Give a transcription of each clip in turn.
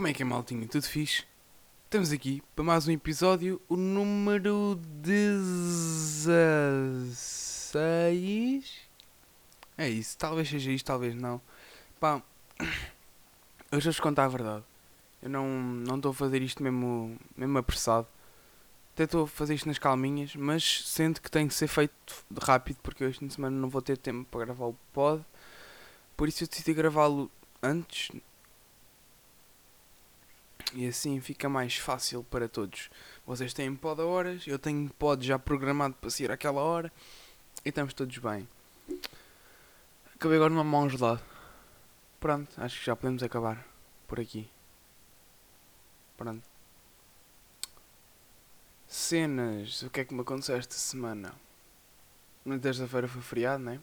Como é que é, maltinho? Tudo fixe? Estamos aqui para mais um episódio, o número 16. É isso, talvez seja isto, talvez não. Pá, hoje vou-vos contar a verdade. Eu não não estou a fazer isto mesmo, mesmo apressado. Até estou a fazer isto nas calminhas, mas sinto que tem que ser feito rápido porque hoje de semana não vou ter tempo para gravar o pod. Por isso eu decidi gravá-lo antes, e assim fica mais fácil para todos. Vocês têm pod a horas, eu tenho pod já programado para sair àquela hora e estamos todos bem. Acabei agora numa mão gelada. Pronto, acho que já podemos acabar por aqui. Pronto. Cenas, o que é que me aconteceu esta semana? Na terça-feira foi feriado, não é?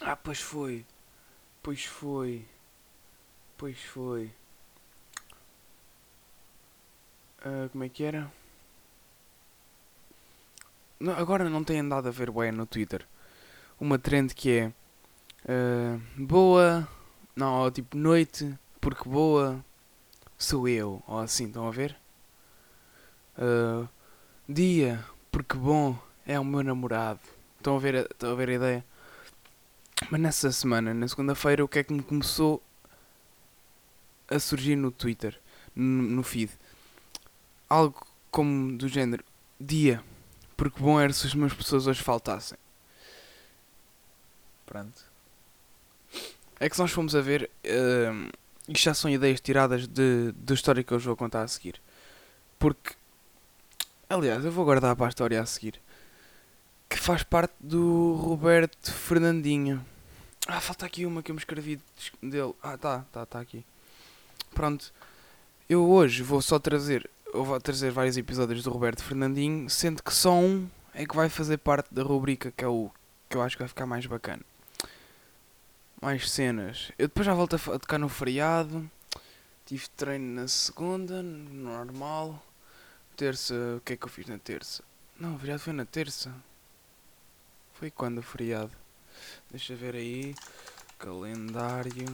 Ah, pois foi. Pois foi. Pois foi. Uh, como é que era? Agora não tem andado a ver bem no Twitter. Uma trend que é uh, boa, não, tipo noite, porque boa sou eu, ou assim, estão a ver? Uh, dia, porque bom é o meu namorado. Estão a ver, estão a ver a ideia? Mas nessa semana, na segunda-feira, o que é que me começou a surgir no Twitter, no, no feed? Algo como do género dia, porque bom era se as minhas pessoas hoje faltassem. Pronto. É que se nós fomos a ver, uh, isto já são ideias tiradas de, da história que eu vos vou contar a seguir. Porque, aliás, eu vou guardar para a história a seguir. Que faz parte do Roberto Fernandinho. Ah, falta aqui uma que eu me escrevi dele. Ah, tá, tá, tá aqui. Pronto. Eu hoje vou só trazer eu vou trazer vários episódios do Roberto Fernandinho, sendo que só um é que vai fazer parte da rubrica que é o que eu acho que vai ficar mais bacana. Mais cenas. Eu depois já volto a tocar no feriado. Tive treino na segunda, normal. Terça, o que é que eu fiz na terça? Não, o feriado foi na terça. Foi quando o feriado? Deixa ver aí. Calendário.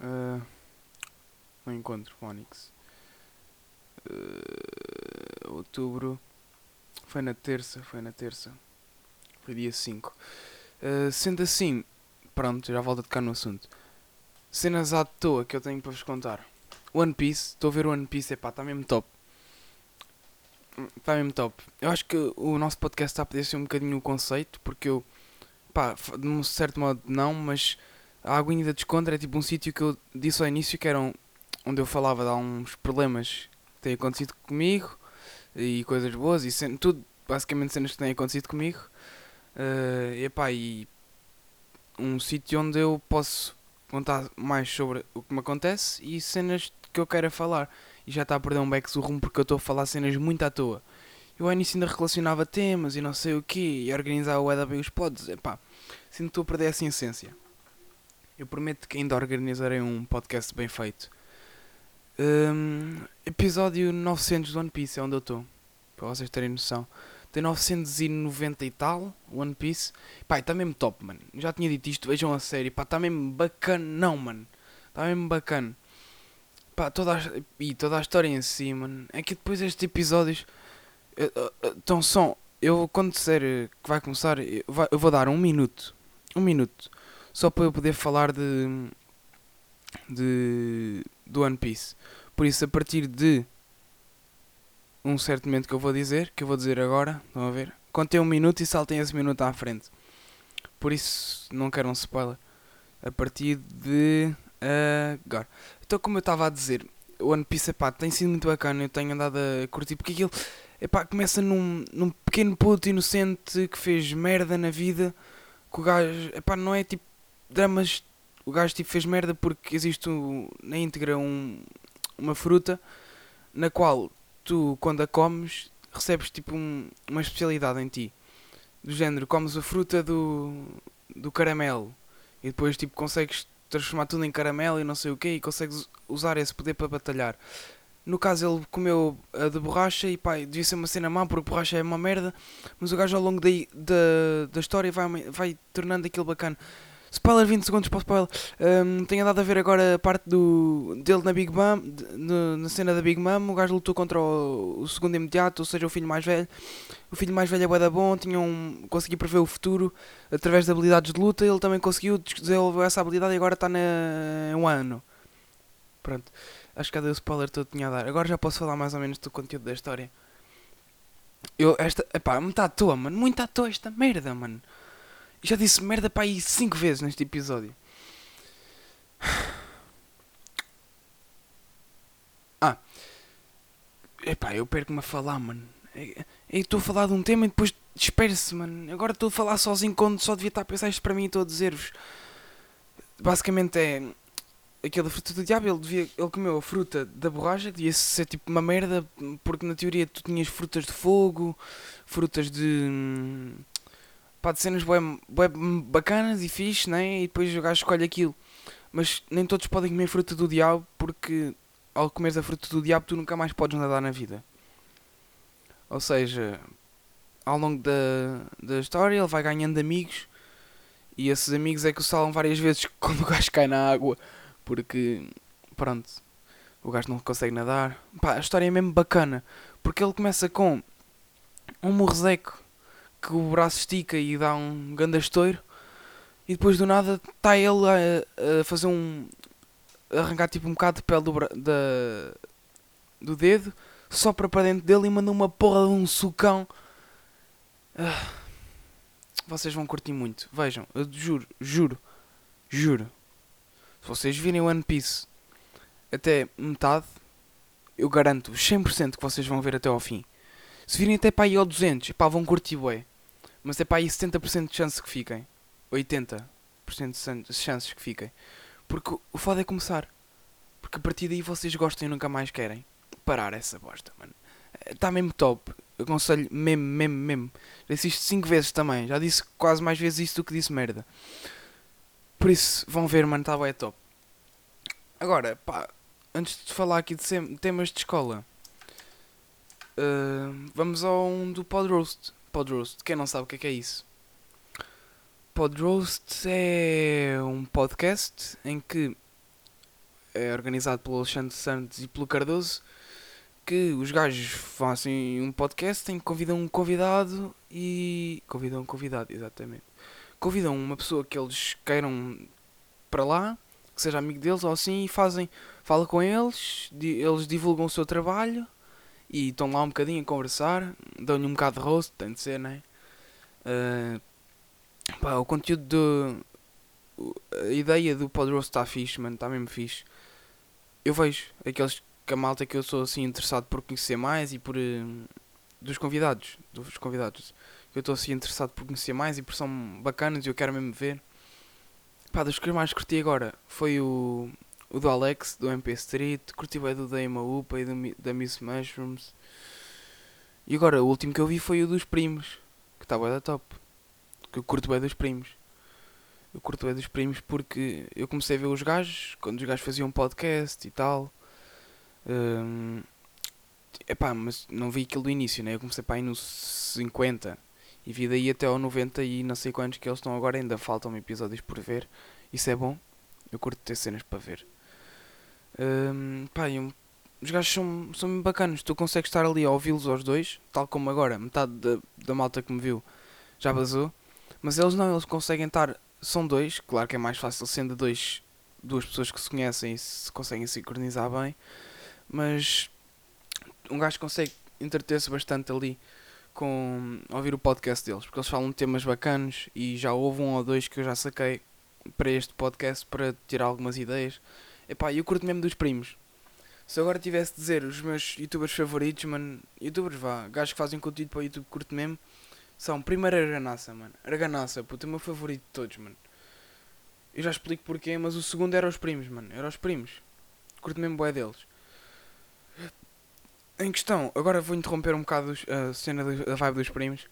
Uh, não encontro Phonics. Uh, outubro. Foi na terça, foi na terça. Foi dia 5. Uh, sendo assim, pronto, já volto a tocar no assunto. Cenas à toa que eu tenho para vos contar. One Piece, estou a ver One Piece, epá, está mesmo top. Está mesmo top. Eu acho que o nosso podcast está a poder ser um bocadinho o conceito, porque eu, pá, de um certo modo não, mas a Aguinha da Descontra é tipo um sítio que eu disse ao início que era um, onde eu falava de alguns problemas que têm acontecido comigo e coisas boas e sendo, tudo, basicamente cenas que têm acontecido comigo. Uh, e, epá, e um sítio onde eu posso contar mais sobre o que me acontece e cenas que eu quero falar. E já está a perder um back do rumo porque eu estou a falar cenas muito à toa. Eu ao início ainda relacionava temas e não sei o que e organizava o EDA bem os pods. Epá, sinto que estou a perder essa essência. Eu prometo que ainda organizarei um podcast bem feito. Um, episódio 900 do One Piece é onde eu estou. Para vocês terem noção. Tem 990 e tal, One Piece. Pá, está mesmo top, mano. Já tinha dito isto, vejam a série. Pá, está mesmo bacana, não, mano. Está mesmo bacana. Pá, toda a, e toda a história em si, mano. É que depois estes episódios. Então são. Eu, quando disser que vai começar, eu vou dar um minuto. Um minuto só para eu poder falar de, de do One Piece. Por isso, a partir de um certo momento que eu vou dizer, que eu vou dizer agora, a ver? Contei um minuto e saltem esse minuto à frente. Por isso, não quero um spoiler. A partir de agora. Então, como eu estava a dizer, o One Piece epá, tem sido muito bacana. Eu tenho andado a curtir porque aquilo epá, começa num, num pequeno puto inocente que fez merda na vida. Que o gajo epá, não é tipo dramas. O gajo tipo, fez merda porque existe um, na íntegra um, uma fruta na qual tu, quando a comes, recebes tipo um, uma especialidade em ti. Do género, comes a fruta do, do caramelo e depois tipo consegues transformar tudo em caramelo e não sei o que e consegues usar esse poder para batalhar. No caso, ele comeu a de borracha e pá, devia ser uma cena má porque borracha é uma merda. Mas o gajo ao longo da, da, da história vai, vai tornando aquilo bacana. Spoiler 20 segundos para o spoiler. Um, tem andado a ver agora a parte do, dele na Big Mom, de, na cena da Big Mom. O gajo lutou contra o, o, segundo imediato, ou seja, o filho mais velho. O filho mais velho é da bom, tinha um, conseguiu prever o futuro através de habilidades de luta. Ele também conseguiu desenvolver essa habilidade e agora está na, um ano. Pronto, acho que cadê o spoiler todo tinha a dar. Agora já posso falar mais ou menos do conteúdo da história. Eu, esta, epá, muito à toa, mano, muito à toa esta merda, mano. Já disse merda para aí 5 vezes neste episódio. Ah. Epá, eu perco-me a falar, mano. É, é, estou a falar de um tema e depois disperso, mano. Agora estou a falar sozinho quando só devia estar a pensar isto para mim e estou a dizer-vos. Basicamente é. Aquele fruta do diabo, ele, devia, ele comeu a fruta da borracha, devia ser tipo uma merda, porque na teoria tu tinhas frutas de fogo, frutas de. Pá, de cenas bué, bué bacanas e fixe, né? E depois o gajo escolhe aquilo. Mas nem todos podem comer fruta do diabo porque ao comeres a fruta do diabo tu nunca mais podes nadar na vida. Ou seja, ao longo da, da história ele vai ganhando amigos e esses amigos é que o salam várias vezes quando o gajo cai na água porque pronto, o gajo não consegue nadar. Pá, a história é mesmo bacana porque ele começa com um morrezeco que o braço estica e dá um grande estouro e depois do nada está ele a, a, fazer um. A arrancar tipo um bocado de pele do, da, do dedo, sopra para dentro dele e manda uma porra de um sucão. Ah, vocês vão curtir muito. Vejam, eu juro, juro, juro. Se vocês virem One Piece até metade, eu garanto 100% que vocês vão ver até ao fim. Se virem até para aí ao 200, pá, vão curtir bué. Mas é para aí 70% de chance que fiquem. 80% de chances que fiquem. Porque o foda é começar. Porque a partir daí vocês gostam e nunca mais querem parar essa bosta, mano. Está mesmo top. Aconselho mesmo, mesmo, mesmo. Já disse isto 5 vezes também. Já disse quase mais vezes isso do que disse merda. Por isso, vão ver, mano, está bem top. Agora, pá, antes de falar aqui de temas de escola, uh, vamos ao um do Pod Roast. Pod Roast. Quem não sabe o que é, que é isso? Pod Roast é um podcast em que é organizado pelo Alexandre Santos e pelo Cardoso que os gajos fazem um podcast em que convidam um convidado e. Convidam um convidado, exatamente. Convidam uma pessoa que eles queiram para lá, que seja amigo deles ou assim, e fazem. Fala com eles, eles divulgam o seu trabalho e estão lá um bocadinho a conversar, dão-lhe um bocado de rosto, tem de ser, né? Uh, pá, o conteúdo do. A ideia do Podroast está fixe, mano, está mesmo fixe. Eu vejo aqueles que a malta que eu sou assim interessado por conhecer mais e por. Uh, dos convidados, dos convidados. Eu estou assim interessado por conhecer mais e por são bacanas e eu quero mesmo ver. Pá, dos que mais curti agora foi o, o do Alex, do MP Street, curti bem do da Upa e do, da Miss Mushrooms. E agora, o último que eu vi foi o dos primos, que está bem da top. Que eu curto bem dos primos. Eu curto bem dos primos porque eu comecei a ver os gajos, quando os gajos faziam podcast e tal. Um, epá, mas não vi aquilo do início, né? Eu comecei para aí nos 50 e vi daí até ao 90 e não sei quantos que eles estão agora, ainda faltam episódios por ver. Isso é bom, eu curto ter cenas para ver. Um, pá, um, os gajos são, são bacanas. Tu consegues estar ali a ouvi-los aos dois, tal como agora. Metade da, da malta que me viu já vazou. Mas eles não, eles conseguem estar. São dois, claro que é mais fácil sendo dois, duas pessoas que se conhecem e se conseguem sincronizar bem. Mas um gajo consegue entreter-se bastante ali com ouvir o podcast deles, porque eles falam de temas bacanos e já houve um ou dois que eu já saquei para este podcast para tirar algumas ideias. Epá, eu curto mesmo dos primos. Se agora tivesse de dizer os meus youtubers favoritos, mano, youtubers vá, gajos que fazem conteúdo para o YouTube curto mesmo, são primeiro Arganaça, mano. Arganaça, puto, é o meu favorito de todos, mano. Eu já explico porquê, mas o segundo era os primos, mano. Era os primos. Curto mesmo boé deles. Em questão, agora vou interromper um bocado a cena da vibe dos primos.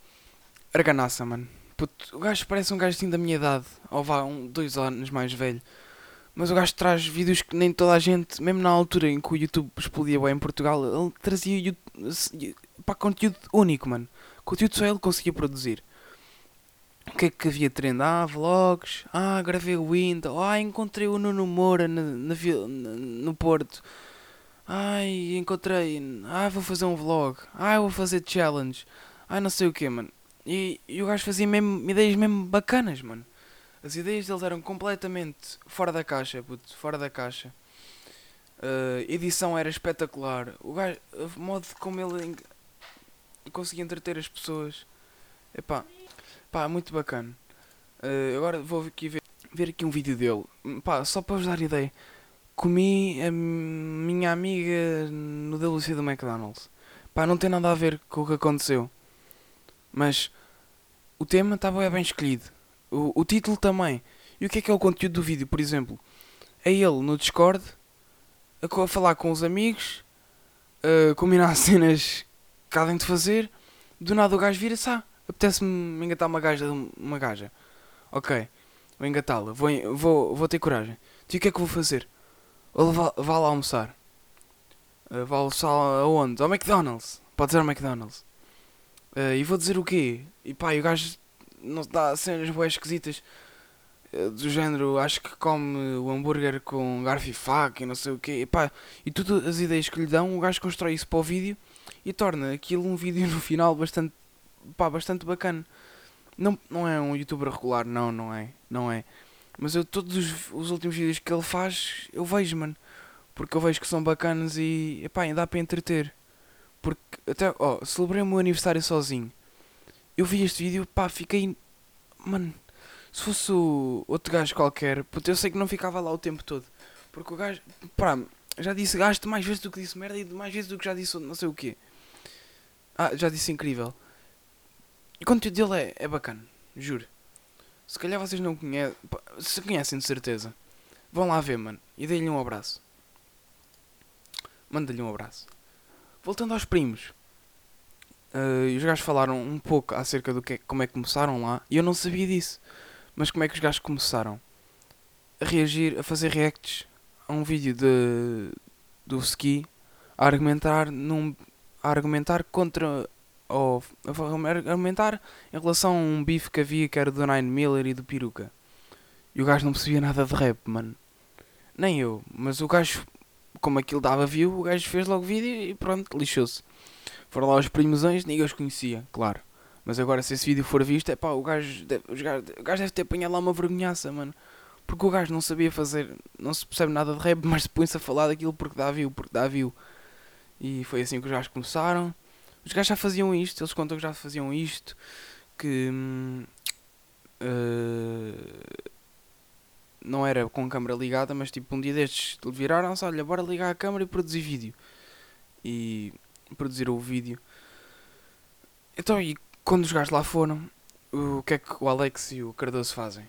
Arganaça, mano. Puto, o gajo parece um gajo assim da minha idade, ou vá, um, dois anos mais velho. Mas o gajo traz vídeos que nem toda a gente, mesmo na altura em que o YouTube explodia bem em Portugal, ele trazia para conteúdo único, mano. Conteúdo só ele conseguia produzir. O que é que havia trend? Ah, vlogs. Ah, gravei o Windows. Ah, encontrei o Nuno Moura na, no Porto. Ai, encontrei. Ah, vou fazer um vlog. Ah, vou fazer challenge. Ah, não sei o que, mano. E, e o gajo fazia mesmo ideias mesmo bacanas, mano. As ideias deles eram completamente fora da caixa, puto, fora da caixa. Uh, edição era espetacular. O gajo, o modo como ele conseguia entreter as pessoas. Epá, pá, muito bacana. Uh, agora vou aqui ver, ver aqui um vídeo dele. Pá, só para vos dar ideia. Comi a minha amiga no delícia do McDonald's. Pá, não tem nada a ver com o que aconteceu. Mas o tema estava bem escolhido. O, o título também. E o que é que é o conteúdo do vídeo, por exemplo? É ele no Discord a, a falar com os amigos, a combinar cenas que há de fazer. Do nada o gajo vira-se, ah, apetece-me engatar uma gaja, uma gaja. Ok, vou engatá-la, vou, vou, vou ter coragem. E o que é que vou fazer? Vou vá, lá almoçar. Uh, vá almoçar aonde? Ao McDonald's. Pode ser ao McDonald's. Uh, e vou dizer o quê? E pá, o gajo não dá cenas boas esquisitas eh, do género, acho que come o hambúrguer com garfo e faca e não sei o quê. E, pá, e todas as ideias que lhe dão, o gajo constrói isso para o vídeo e torna aquilo um vídeo no final bastante, pá, bastante bacana. Não, não é um youtuber regular, não, não é, não é. Mas eu todos os, os últimos vídeos que ele faz, eu vejo, mano. Porque eu vejo que são bacanas e, epá, dá para entreter. Porque até, ó, celebrei o meu aniversário sozinho eu vi este vídeo, pá, fiquei. Mano, se fosse outro gajo qualquer, puto, eu sei que não ficava lá o tempo todo. Porque o gajo, pá, já disse gasto mais vezes do que disse merda e mais vezes do que já disse não sei o quê. Ah, já disse incrível. E o conteúdo dele é, é bacana, juro. Se calhar vocês não conhecem, se conhecem de certeza. Vão lá ver, mano, e dê-lhe um abraço. Manda-lhe um abraço. Voltando aos primos. Uh, os gajos falaram um pouco acerca do que como é que começaram lá e eu não sabia disso. Mas como é que os gajos começaram a reagir, a fazer reacts a um vídeo de, do Ski a argumentar num a argumentar contra ou a argumentar em relação a um bife que havia que era do Nine Miller e do Peruca. E o gajo não percebia nada de rap, mano. Nem eu, mas o gajo, como aquilo dava view, o gajo fez logo vídeo e pronto, lixou-se. Foram lá os primosões, ninguém os conhecia, claro. Mas agora, se esse vídeo for visto, é pá, o gajo, deve, gajo, o gajo deve ter apanhado lá uma vergonhaça, mano. Porque o gajo não sabia fazer, não se percebe nada de rap, mas põe-se a falar daquilo porque dá view, porque dá view. E foi assim que os gajos começaram. Os gajos já faziam isto, eles contam que já faziam isto. Que. Uh, não era com a câmera ligada, mas tipo um dia destes viraram-se: olha, bora ligar a câmera e produzir vídeo. E produzir o vídeo. Então, e quando os gajos lá foram, o que é que o Alex e o Cardoso fazem?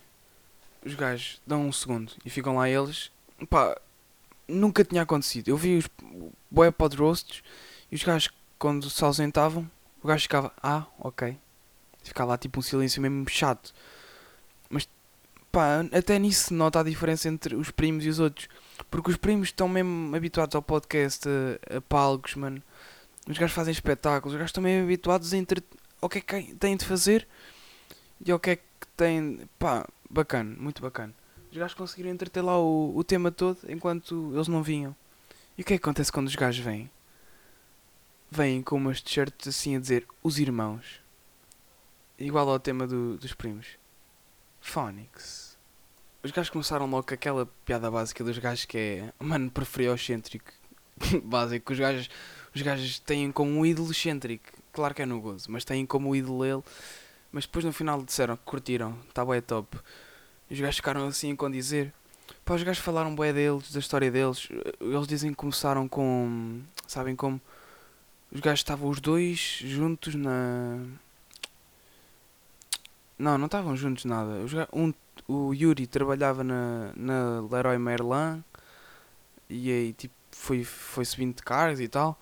Os gajos dão um segundo e ficam lá eles. Pá, nunca tinha acontecido. Eu vi os boé pod roasts e os gajos, quando se ausentavam, o gajo ficava, ah, ok. Ficava lá tipo um silêncio mesmo chato. Mas, pá, até nisso nota a diferença entre os primos e os outros. Porque os primos estão mesmo habituados ao podcast, a, a palcos, mano. Os gajos fazem espetáculos, os gajos estão meio habituados a entre... ao que é que têm de fazer e ao que é que têm. pá, bacana, muito bacana. Os gajos conseguiram entreter lá o, o tema todo enquanto eles não vinham. E o que é que acontece quando os gajos vêm? Vêm com umas t-shirts assim a dizer os irmãos. Igual ao tema do, dos primos. Phonics. Os gajos começaram logo com aquela piada básica dos gajos que é. Mano, excêntrico. Básico. Os gajos os gajos têm como um ídolo excêntrico. Claro que é no gozo, mas têm como ídolo ele. Mas depois no final disseram que curtiram, tá bué top. Os gajos ficaram assim com dizer. Pá, os gajos falaram bué deles, da história deles. Eles dizem que começaram com. Sabem como? Os gajos estavam os dois juntos na. Não, não estavam juntos nada. Um, o Yuri trabalhava na, na Leroy Merlin e aí tipo foi, foi subindo de cargos e tal.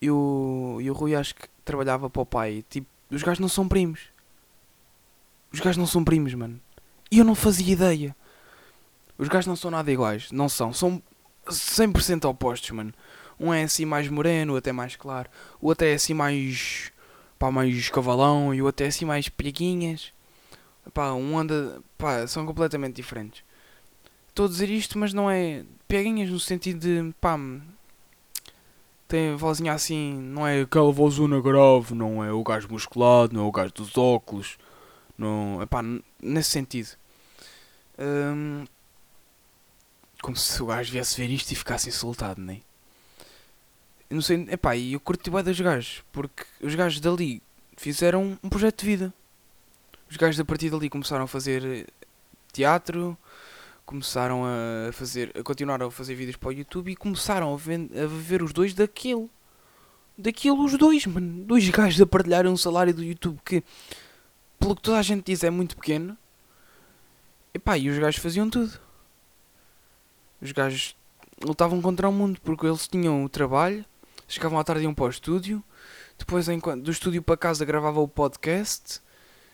E o, e o Rui acho que trabalhava para o pai. Tipo, os gajos não são primos. Os gajos não são primos, mano. E eu não fazia ideia. Os gajos não são nada iguais. Não são. São 100% opostos, mano. Um é assim mais moreno, o outro é mais claro. O outro é assim mais. pá, mais cavalão. E o outro é assim mais preguinhas. Pá, um anda. pá, são completamente diferentes. Estou a dizer isto, mas não é. peguinhas no sentido de. pá. Tem vozinha assim. não é aquela vozona grave, não é o gajo musculado, não é o gajo dos óculos. Não. é pá, nesse sentido. Hum, como se o gajo viesse ver isto e ficasse insultado, nem. Né? Não sei, epá, e eu curti bem dos gajos, porque os gajos dali fizeram um projeto de vida. Os gajos a partir dali começaram a fazer eh, teatro, começaram a fazer, a continuar a fazer vídeos para o YouTube e começaram a, a ver os dois daquilo. Daquilo os dois, mano. Dois gajos a partilharem um salário do YouTube que, pelo que toda a gente diz, é muito pequeno. Epá, e os gajos faziam tudo. Os gajos lutavam contra o mundo porque eles tinham o trabalho, chegavam à tarde iam para o estúdio, depois do estúdio para casa gravavam o podcast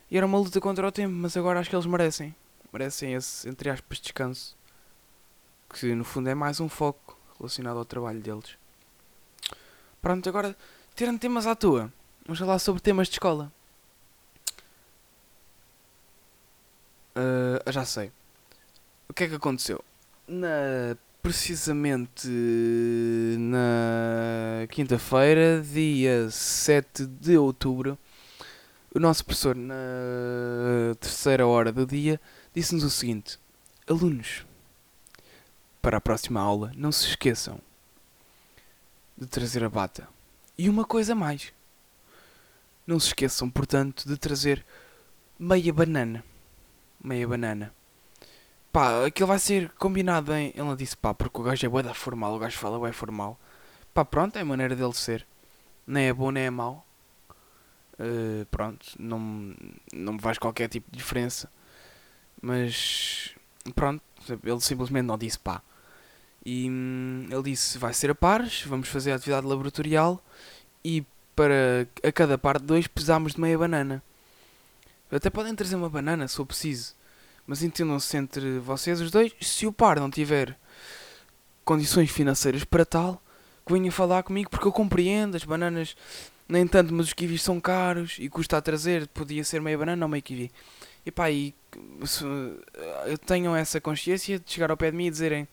e era uma luta contra o tempo, mas agora acho que eles merecem merecem esse, entre aspas, descanso. Que no fundo é mais um foco relacionado ao trabalho deles. Pronto, agora, tirando temas à toa, vamos falar sobre temas de escola. Uh, já sei. O que é que aconteceu? Na, precisamente na quinta-feira, dia 7 de outubro, o nosso professor, na terceira hora do dia, disse-nos o seguinte: Alunos, para a próxima aula, não se esqueçam de trazer a bata. E uma coisa mais: não se esqueçam, portanto, de trazer meia banana. Meia banana. Pá, aquilo vai ser combinado em. Ele disse, pá, porque o gajo é bué da formal, o gajo fala bué formal. Pá, pronto, é a maneira dele ser. Nem é bom nem é mau. Uh, pronto, não, não me faz qualquer tipo de diferença. Mas pronto, ele simplesmente não disse pá. E hum, ele disse vai ser a pares, vamos fazer a atividade laboratorial e para a cada parte de dois precisamos de meia banana. Até podem trazer uma banana se for preciso. Mas entendam-se entre vocês os dois, se o par não tiver condições financeiras para tal, que venha falar comigo porque eu compreendo, as bananas nem tanto, mas os kiwis são caros e custa a trazer, podia ser meia banana ou meio kiwi. E pá, e se, tenham essa consciência de chegar ao pé de mim e dizerem: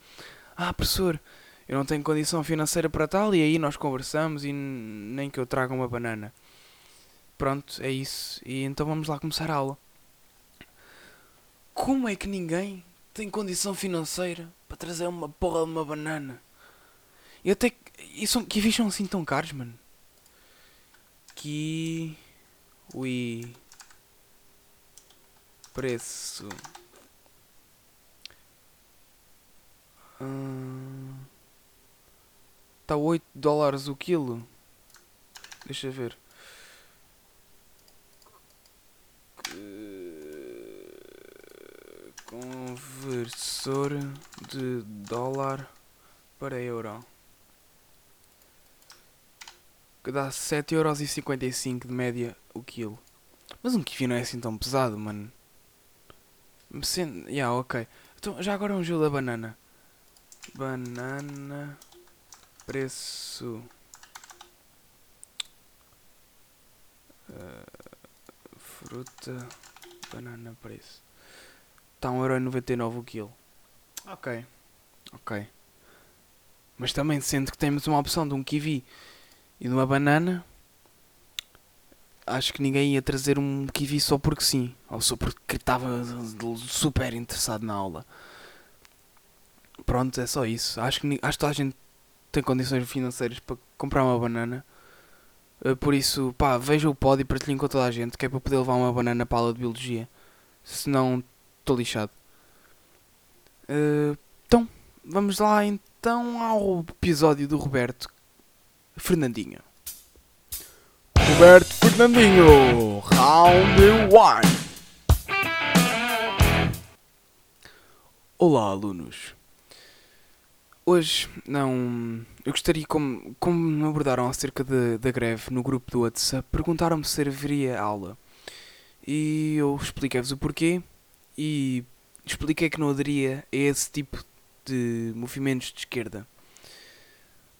Ah, professor, eu não tenho condição financeira para tal, e aí nós conversamos e nem que eu traga uma banana. Pronto, é isso. E então vamos lá começar a aula. Como é que ninguém tem condição financeira para trazer uma porra de uma banana? E até que. E são, que são assim tão caros, mano? Que. Ui preço. Hum, tá 8 dólares o quilo. Deixa ver. Conversor de dólar para euro. Que dá 7,55€ de média o quilo. Mas um kiwi não é assim tão pesado, mano. Sim, yeah, ok. Então, já agora um gelo da banana. Banana. Preço. Uh, fruta. Banana preço. Está 1,99€ o quilo. Ok. Ok. Mas também sendo que temos uma opção de um kiwi e de uma banana acho que ninguém ia trazer um kiwi só porque sim, ou só porque estava super interessado na aula. Pronto, é só isso. Acho que, acho que toda a gente tem condições financeiras para comprar uma banana. Eh, por isso, pá, veja o pódio e partilhem com toda a gente, que é para poder levar uma banana para a aula de biologia. Senão, estou lixado. Uh, então, vamos lá então ao episódio do Roberto Fernandinho. Roberto Fernandinho, round 1. Olá, alunos. Hoje, não. Eu gostaria, como, como me abordaram acerca de, da greve no grupo do WhatsApp, perguntaram-me se haveria aula. E eu expliquei-vos o porquê. E expliquei que não aderia a esse tipo de movimentos de esquerda.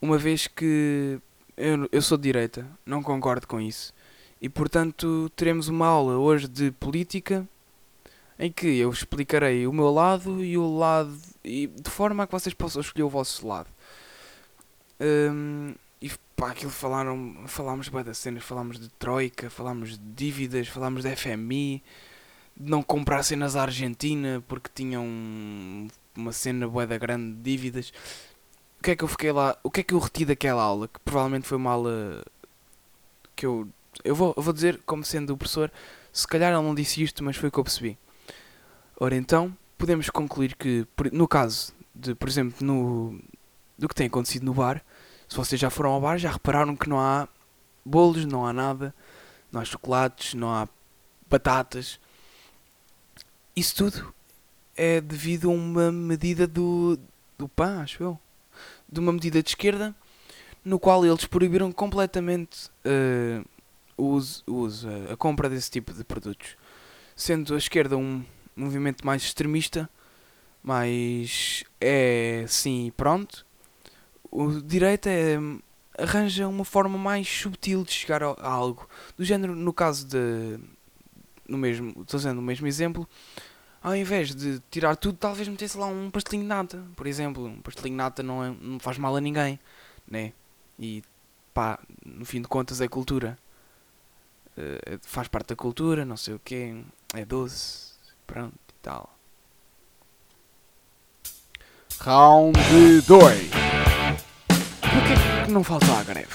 Uma vez que eu, eu sou de direita, não concordo com isso. E portanto teremos uma aula hoje de política em que eu explicarei o meu lado e o lado e de forma a que vocês possam escolher o vosso lado. Um, e pá, aquilo falaram, falámos bem das cenas, falámos de Troika, falámos de dívidas, falámos de FMI, de não comprar cenas à Argentina porque tinham uma cena boeda grande de dívidas. Que é que eu fiquei lá? O que é que eu reti daquela aula? Que provavelmente foi uma aula que eu. Eu vou, eu vou dizer, como sendo o professor, se calhar ele não disse isto, mas foi o que eu percebi. Ora então, podemos concluir que, no caso de, por exemplo, no, do que tem acontecido no bar, se vocês já foram ao bar, já repararam que não há bolos, não há nada, não há chocolates, não há batatas. Isso tudo é devido a uma medida do, do PAN, acho eu. De uma medida de esquerda, no qual eles proibiram completamente uh, o uso, o uso, a compra desse tipo de produtos. Sendo a esquerda um movimento mais extremista, mas é sim, pronto. O direita é, arranja uma forma mais subtil de chegar a, a algo. Do género, no caso de. No mesmo, estou usando o mesmo exemplo, ao invés de tirar tudo, talvez metesse lá um pastelinho de nata, por exemplo. Um pastelinho de nata não, é, não faz mal a ninguém, né? E pá, no fim de contas é cultura. Uh, faz parte da cultura, não sei o quê, é doce, pronto e tal. Round 2 Porquê que não falta a greve?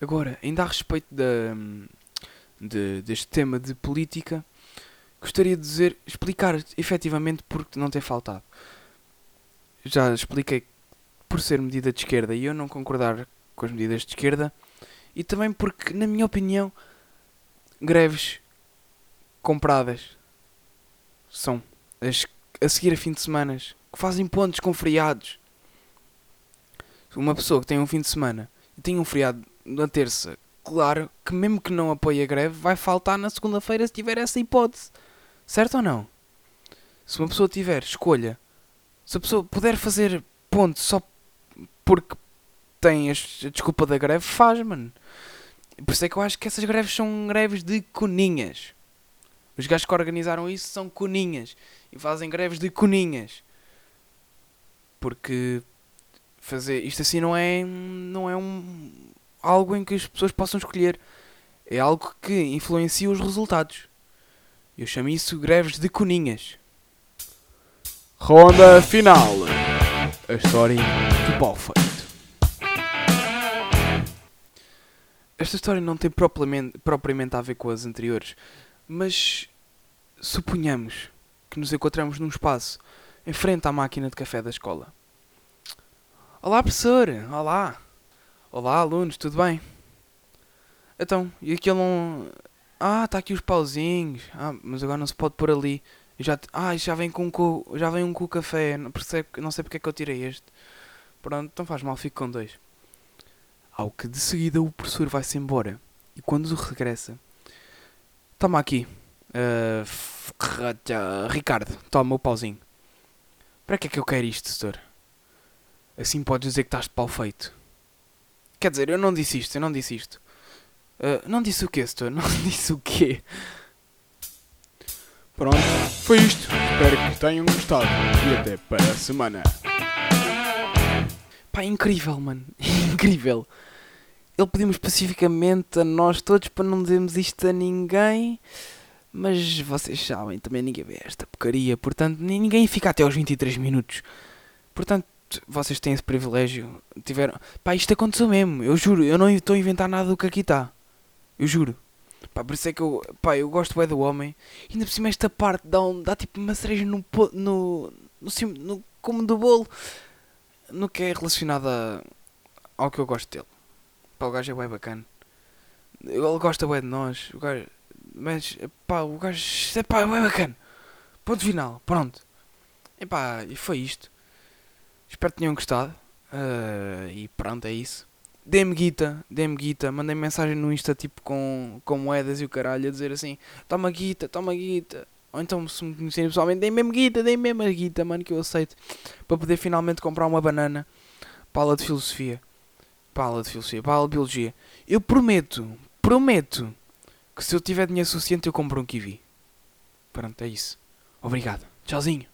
Agora, ainda a respeito da, de, deste tema de política, gostaria de dizer, explicar efetivamente porque não tem faltado. Já expliquei por ser medida de esquerda e eu não concordar com as medidas de esquerda, e também porque, na minha opinião, greves compradas são as a seguir a fim de semana que fazem pontos com feriados. Uma pessoa que tem um fim de semana e tem um feriado na terça, claro que mesmo que não apoie a greve, vai faltar na segunda-feira se tiver essa hipótese. Certo ou não? Se uma pessoa tiver escolha, se a pessoa puder fazer ponto só porque tem a desculpa da greve, faz, mano. Por isso é que eu acho que essas greves são greves de coninhas. Os gajos que organizaram isso são coninhas. E fazem greves de coninhas. Porque fazer isto assim não é, não é um, algo em que as pessoas possam escolher. É algo que influencia os resultados. Eu chamo isso greves de coninhas. Ronda final. A história do pau. Esta história não tem propriamente, propriamente a ver com as anteriores, mas suponhamos que nos encontramos num espaço em frente à máquina de café da escola. Olá, professor! Olá! Olá, alunos, tudo bem? Então, e aquele. Ah, está aqui os pauzinhos. Ah, mas agora não se pode pôr ali. já, ah, já vem com co, já vem um com café. Não, percebe, não sei porque é que eu tirei este. Pronto, então faz mal, fico com dois. Ao que de seguida o professor vai-se embora. E quando regressa, toma aqui. Uh, Ricardo, toma o pauzinho. Para que é que eu quero isto, senhor? Assim podes dizer que estás de pau feito. Quer dizer, eu não disse isto, eu não disse isto. Uh, não disse o quê, Setor? Não disse o quê? Pronto, foi isto. Espero que tenham gostado. E até para a semana. Pá, incrível, mano. incrível. Ele pediu especificamente a nós todos para não dizermos isto a ninguém. Mas vocês sabem, também ninguém vê esta porcaria. Portanto, ninguém fica até aos 23 minutos. Portanto, vocês têm esse privilégio. Tiveram. Pá, isto aconteceu mesmo. Eu juro, eu não estou a inventar nada do que aqui está. Eu juro. Pá, por isso é que eu, pá, eu gosto do homem. E ainda por cima esta parte dá, um, dá tipo uma cereja no, no, no, no, no como do bolo. No que é relacionado a, ao que eu gosto dele. Pá, o gajo é bem bacana. Ele gosta bem de nós. O gajo, mas, pá, o gajo é, pá, é bem bacana. Ponto final, pronto. E pá, e foi isto. Espero que tenham gostado. Uh, e pronto, é isso dê-me guita, dê-me guita, mandei mensagem no Insta tipo com, com moedas e o caralho a dizer assim, toma guita, toma guita. Ou então, se me conhecerem pessoalmente, deem mesmo guita, deem mesmo guita, mano, que eu aceito. Para poder finalmente comprar uma banana para aula de filosofia. Para aula de filosofia, para aula de biologia. Eu prometo, prometo, que se eu tiver dinheiro suficiente eu compro um kiwi. Pronto, é isso. Obrigado. Tchauzinho.